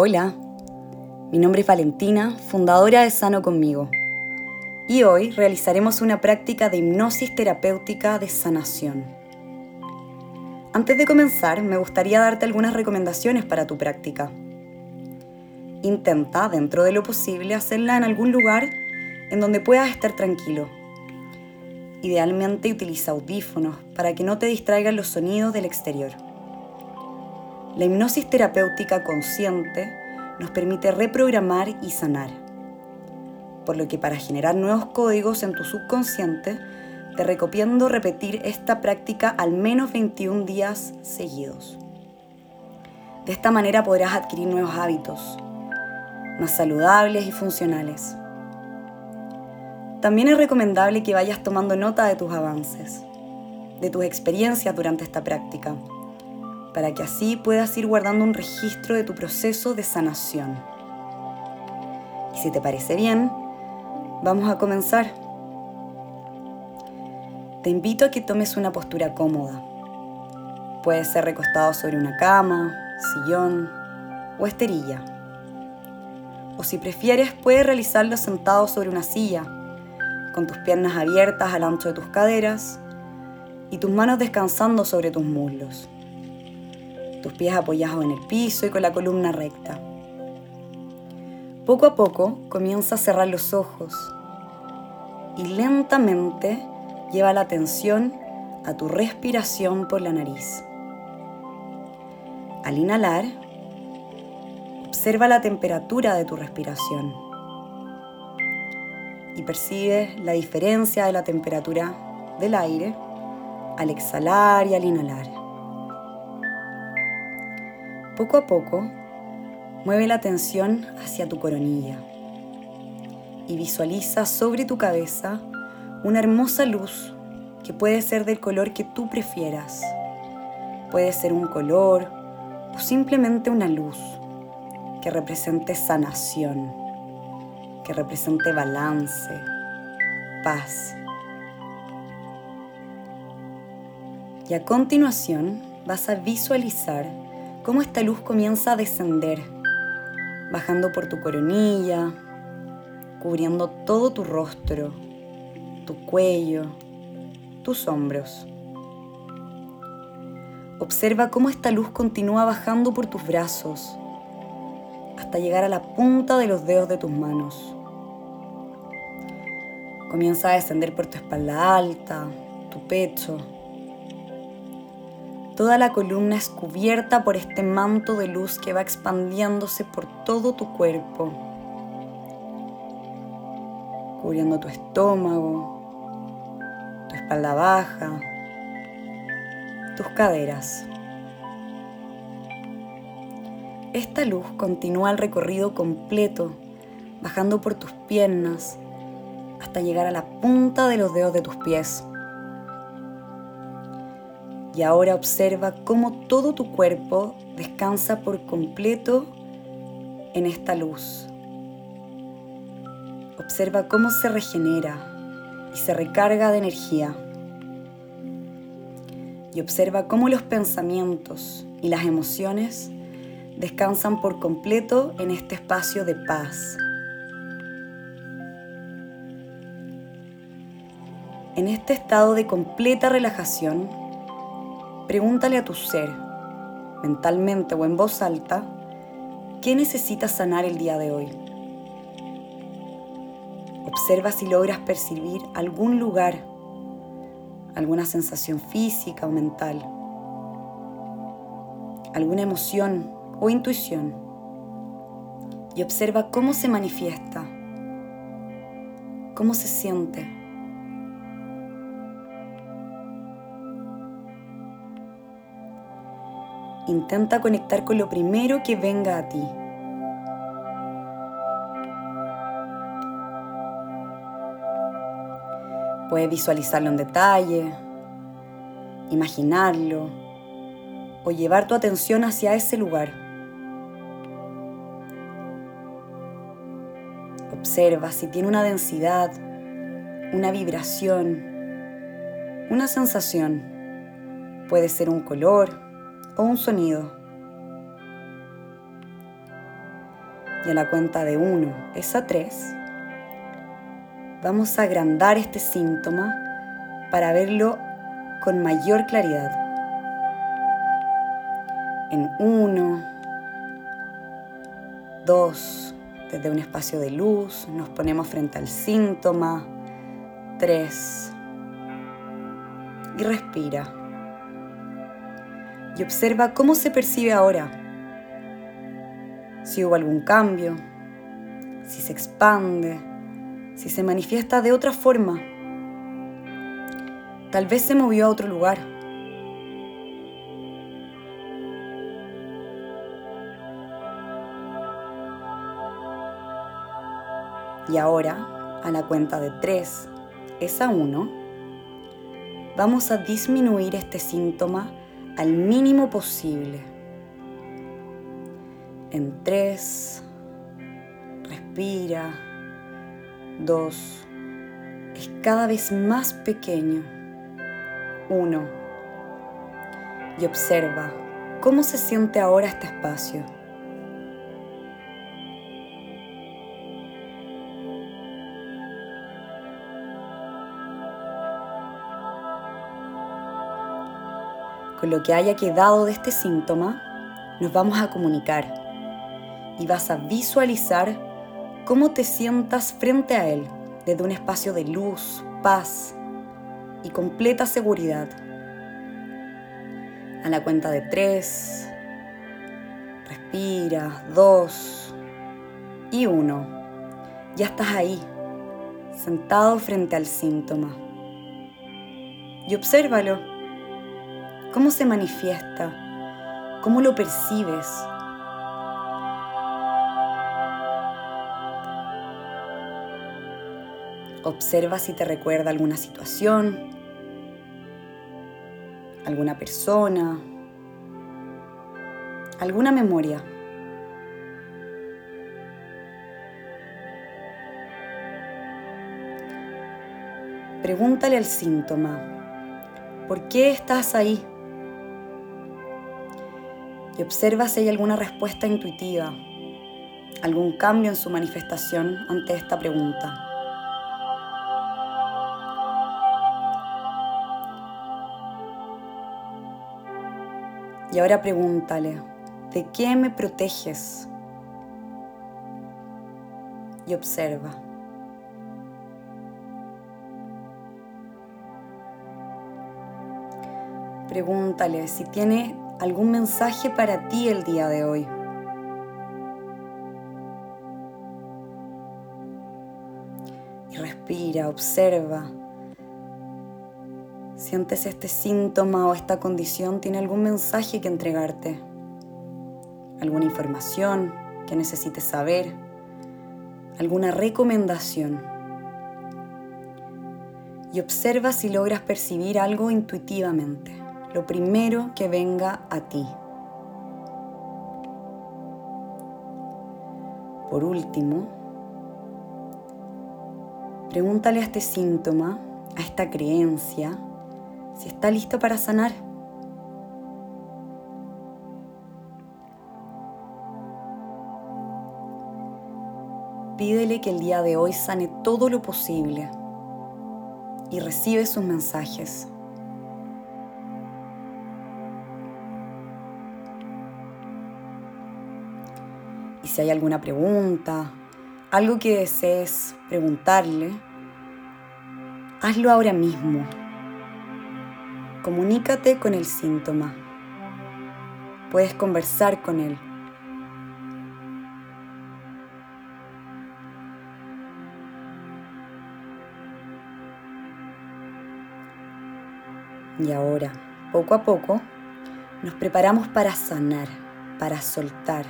Hola, mi nombre es Valentina, fundadora de Sano Conmigo, y hoy realizaremos una práctica de hipnosis terapéutica de sanación. Antes de comenzar, me gustaría darte algunas recomendaciones para tu práctica. Intenta, dentro de lo posible, hacerla en algún lugar en donde puedas estar tranquilo. Idealmente utiliza audífonos para que no te distraigan los sonidos del exterior. La hipnosis terapéutica consciente nos permite reprogramar y sanar. Por lo que para generar nuevos códigos en tu subconsciente, te recomiendo repetir esta práctica al menos 21 días seguidos. De esta manera podrás adquirir nuevos hábitos, más saludables y funcionales. También es recomendable que vayas tomando nota de tus avances, de tus experiencias durante esta práctica para que así puedas ir guardando un registro de tu proceso de sanación. Y si te parece bien, vamos a comenzar. Te invito a que tomes una postura cómoda. Puede ser recostado sobre una cama, sillón o esterilla. O si prefieres, puedes realizarlo sentado sobre una silla, con tus piernas abiertas al ancho de tus caderas y tus manos descansando sobre tus muslos tus pies apoyados en el piso y con la columna recta. Poco a poco comienza a cerrar los ojos y lentamente lleva la atención a tu respiración por la nariz. Al inhalar, observa la temperatura de tu respiración y percibe la diferencia de la temperatura del aire al exhalar y al inhalar. Poco a poco, mueve la atención hacia tu coronilla y visualiza sobre tu cabeza una hermosa luz que puede ser del color que tú prefieras. Puede ser un color o simplemente una luz que represente sanación, que represente balance, paz. Y a continuación vas a visualizar cómo esta luz comienza a descender, bajando por tu coronilla, cubriendo todo tu rostro, tu cuello, tus hombros. Observa cómo esta luz continúa bajando por tus brazos hasta llegar a la punta de los dedos de tus manos. Comienza a descender por tu espalda alta, tu pecho, Toda la columna es cubierta por este manto de luz que va expandiéndose por todo tu cuerpo, cubriendo tu estómago, tu espalda baja, tus caderas. Esta luz continúa el recorrido completo, bajando por tus piernas hasta llegar a la punta de los dedos de tus pies. Y ahora observa cómo todo tu cuerpo descansa por completo en esta luz. Observa cómo se regenera y se recarga de energía. Y observa cómo los pensamientos y las emociones descansan por completo en este espacio de paz. En este estado de completa relajación, Pregúntale a tu ser, mentalmente o en voz alta, ¿qué necesitas sanar el día de hoy? Observa si logras percibir algún lugar, alguna sensación física o mental, alguna emoción o intuición y observa cómo se manifiesta, cómo se siente. Intenta conectar con lo primero que venga a ti. Puedes visualizarlo en detalle, imaginarlo o llevar tu atención hacia ese lugar. Observa si tiene una densidad, una vibración, una sensación. Puede ser un color, o un sonido. Y a la cuenta de 1 es a 3, vamos a agrandar este síntoma para verlo con mayor claridad. En 1, 2, desde un espacio de luz, nos ponemos frente al síntoma. 3. Y respira. Y observa cómo se percibe ahora. Si hubo algún cambio, si se expande, si se manifiesta de otra forma. Tal vez se movió a otro lugar. Y ahora, a la cuenta de 3, es a 1, vamos a disminuir este síntoma al mínimo posible. En 3, respira. 2, es cada vez más pequeño. 1, y observa cómo se siente ahora este espacio. Con lo que haya quedado de este síntoma, nos vamos a comunicar y vas a visualizar cómo te sientas frente a él desde un espacio de luz, paz y completa seguridad. A la cuenta de tres, respira, dos y uno. Ya estás ahí, sentado frente al síntoma. Y obsérvalo ¿Cómo se manifiesta? ¿Cómo lo percibes? Observa si te recuerda alguna situación, alguna persona, alguna memoria. Pregúntale al síntoma, ¿por qué estás ahí? Y observa si hay alguna respuesta intuitiva, algún cambio en su manifestación ante esta pregunta. Y ahora pregúntale, ¿de qué me proteges? Y observa. Pregúntale si tiene algún mensaje para ti el día de hoy. Y respira, observa. Sientes este síntoma o esta condición tiene algún mensaje que entregarte, alguna información que necesites saber, alguna recomendación. Y observa si logras percibir algo intuitivamente lo primero que venga a ti. Por último, pregúntale a este síntoma, a esta creencia, si está listo para sanar. Pídele que el día de hoy sane todo lo posible y recibe sus mensajes. Si hay alguna pregunta, algo que desees preguntarle, hazlo ahora mismo. Comunícate con el síntoma. Puedes conversar con él. Y ahora, poco a poco, nos preparamos para sanar, para soltar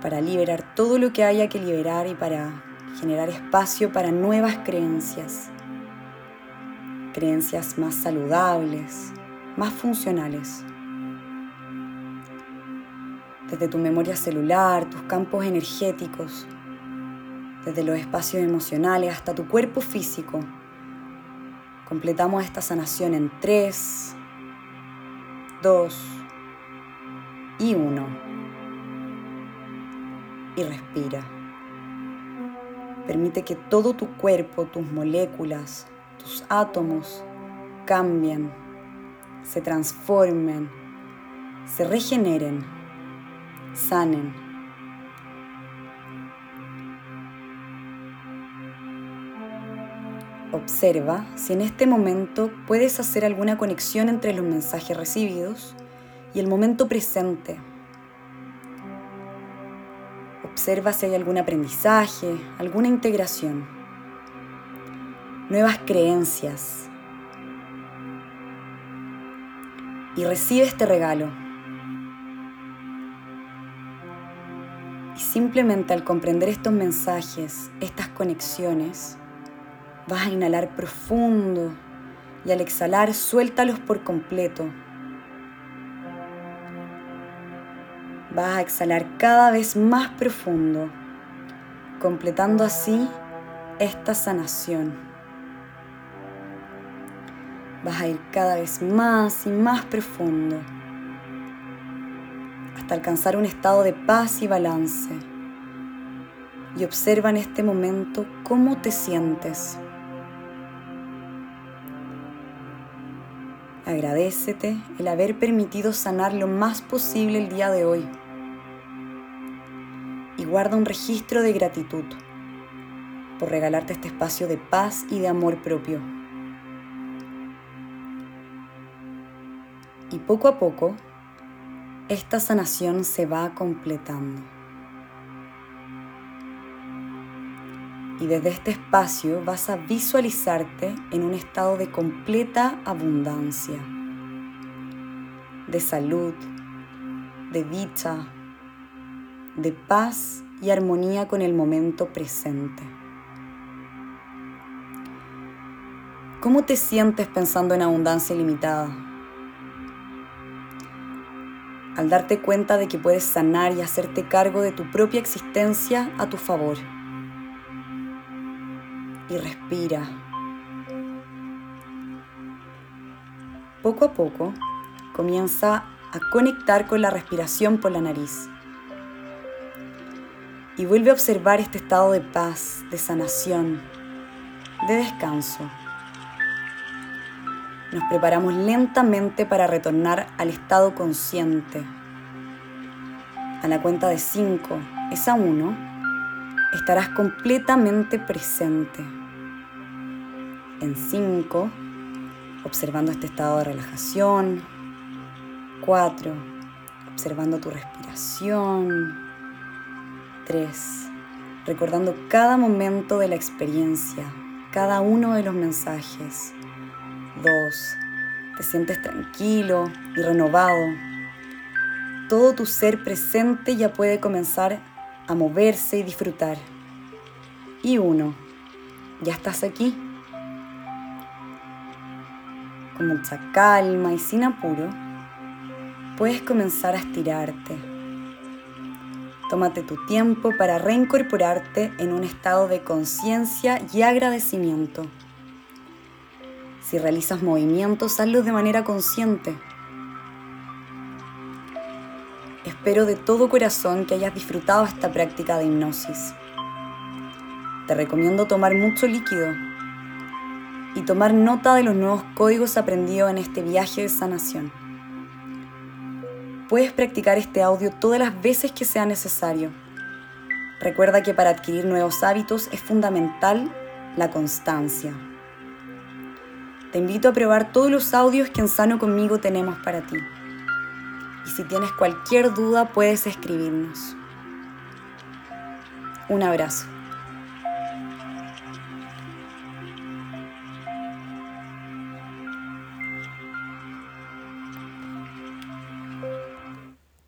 para liberar todo lo que haya que liberar y para generar espacio para nuevas creencias. Creencias más saludables, más funcionales. Desde tu memoria celular, tus campos energéticos, desde los espacios emocionales hasta tu cuerpo físico. Completamos esta sanación en 3, 2 y 1. Y respira. Permite que todo tu cuerpo, tus moléculas, tus átomos cambien, se transformen, se regeneren, sanen. Observa si en este momento puedes hacer alguna conexión entre los mensajes recibidos y el momento presente. Observa si hay algún aprendizaje, alguna integración, nuevas creencias. Y recibe este regalo. Y simplemente al comprender estos mensajes, estas conexiones, vas a inhalar profundo y al exhalar suéltalos por completo Vas a exhalar cada vez más profundo, completando así esta sanación. Vas a ir cada vez más y más profundo hasta alcanzar un estado de paz y balance. Y observa en este momento cómo te sientes. Agradecete el haber permitido sanar lo más posible el día de hoy. Y guarda un registro de gratitud por regalarte este espacio de paz y de amor propio. Y poco a poco, esta sanación se va completando. Y desde este espacio vas a visualizarte en un estado de completa abundancia, de salud, de dicha, de paz y armonía con el momento presente. ¿Cómo te sientes pensando en abundancia ilimitada? Al darte cuenta de que puedes sanar y hacerte cargo de tu propia existencia a tu favor y respira. Poco a poco comienza a conectar con la respiración por la nariz. Y vuelve a observar este estado de paz, de sanación, de descanso. Nos preparamos lentamente para retornar al estado consciente. A la cuenta de 5, es a 1, estarás completamente presente en 5, observando este estado de relajación. 4, observando tu respiración. 3, recordando cada momento de la experiencia, cada uno de los mensajes. 2, te sientes tranquilo y renovado. Todo tu ser presente ya puede comenzar a moverse y disfrutar. Y 1, ya estás aquí con mucha calma y sin apuro, puedes comenzar a estirarte. Tómate tu tiempo para reincorporarte en un estado de conciencia y agradecimiento. Si realizas movimientos, hazlos de manera consciente. Espero de todo corazón que hayas disfrutado esta práctica de hipnosis. Te recomiendo tomar mucho líquido y tomar nota de los nuevos códigos aprendidos en este viaje de sanación. Puedes practicar este audio todas las veces que sea necesario. Recuerda que para adquirir nuevos hábitos es fundamental la constancia. Te invito a probar todos los audios que en Sano conmigo tenemos para ti. Y si tienes cualquier duda puedes escribirnos. Un abrazo.